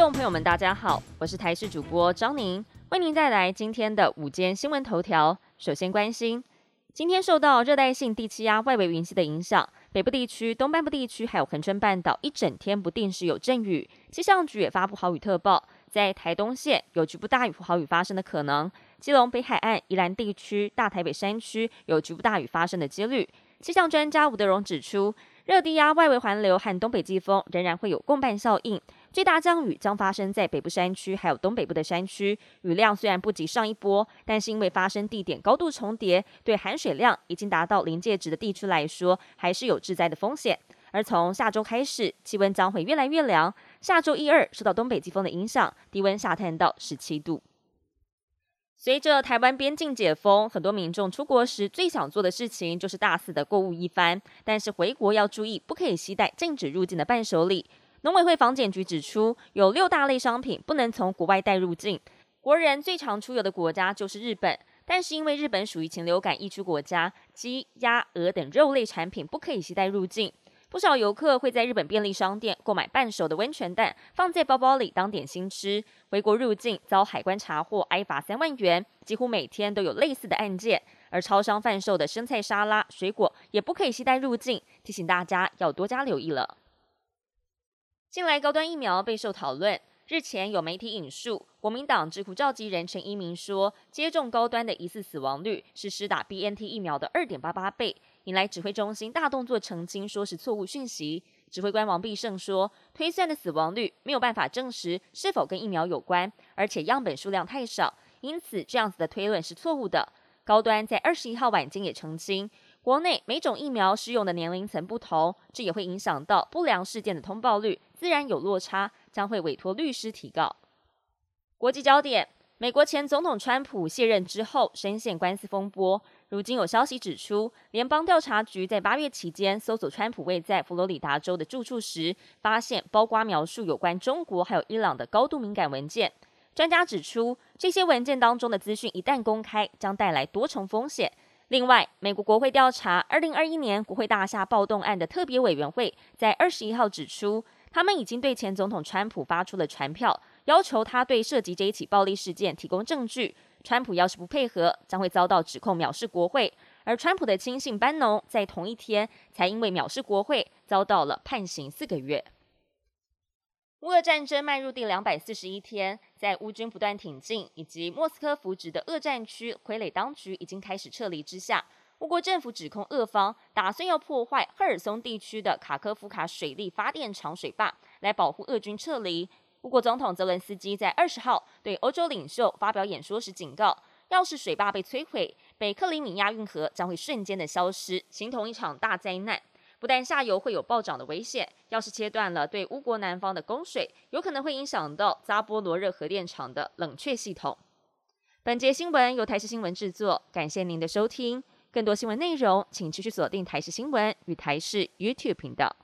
众朋友们，大家好，我是台视主播张宁，为您带来今天的午间新闻头条。首先关心，今天受到热带性低气压外围云系的影响，北部地区、东半部地区还有恒春半岛一整天不定时有阵雨，气象局也发布豪雨特报，在台东县有局部大雨或豪雨发生的可能，基隆北海岸、宜兰地区、大台北山区有局部大雨发生的几率。气象专家吴德荣指出。热低压外围环流和东北季风仍然会有共伴效应，最大降雨将发生在北部山区，还有东北部的山区。雨量虽然不及上一波，但是因为发生地点高度重叠，对含水量已经达到临界值的地区来说，还是有致灾的风险。而从下周开始，气温将会越来越凉。下周一二受到东北季风的影响，低温下探到十七度。随着台湾边境解封，很多民众出国时最想做的事情就是大肆的购物一番。但是回国要注意，不可以携带禁止入境的伴手礼。农委会防检局指出，有六大类商品不能从国外带入境。国人最常出游的国家就是日本，但是因为日本属于禽流感疫区国家，鸡、鸭、鹅等肉类产品不可以携带入境。不少游客会在日本便利商店购买半熟的温泉蛋，放在包包里当点心吃。回国入境遭海关查获，挨罚三万元。几乎每天都有类似的案件。而超商贩售的生菜沙拉、水果也不可以携带入境，提醒大家要多加留意了。近来高端疫苗备受讨论。日前有媒体引述国民党智库召集人陈一鸣说，接种高端的疑似死亡率是施打 B N T 疫苗的二点八八倍，引来指挥中心大动作澄清，说是错误讯息。指挥官王必胜说，推算的死亡率没有办法证实是否跟疫苗有关，而且样本数量太少，因此这样子的推论是错误的。高端在二十一号晚间也澄清，国内每种疫苗适用的年龄层不同，这也会影响到不良事件的通报率，自然有落差。将会委托律师提告。国际焦点：美国前总统川普卸任之后，深陷官司风波。如今有消息指出，联邦调查局在八月期间搜索川普位在佛罗里达州的住处时，发现包括描述有关中国还有伊朗的高度敏感文件。专家指出，这些文件当中的资讯一旦公开，将带来多重风险。另外，美国国会调查二零二一年国会大厦暴动案的特别委员会在二十一号指出。他们已经对前总统川普发出了传票，要求他对涉及这一起暴力事件提供证据。川普要是不配合，将会遭到指控藐视国会。而川普的亲信班农在同一天才因为藐视国会，遭到了判刑四个月。乌俄战争迈入第两百四十一天，在乌军不断挺进以及莫斯科扶植的俄战区傀儡当局已经开始撤离之下。乌国政府指控俄方打算要破坏赫尔松地区的卡科夫卡水力发电厂水坝，来保护俄军撤离。乌国总统泽伦斯基在二十号对欧洲领袖发表演说时警告，要是水坝被摧毁，北克里米亚运河将会瞬间的消失，形同一场大灾难。不但下游会有暴涨的危险，要是切断了对乌国南方的供水，有可能会影响到扎波罗热核电厂的冷却系统。本节新闻由台视新闻制作，感谢您的收听。更多新闻内容，请持续锁定台视新闻与台视 YouTube 频道。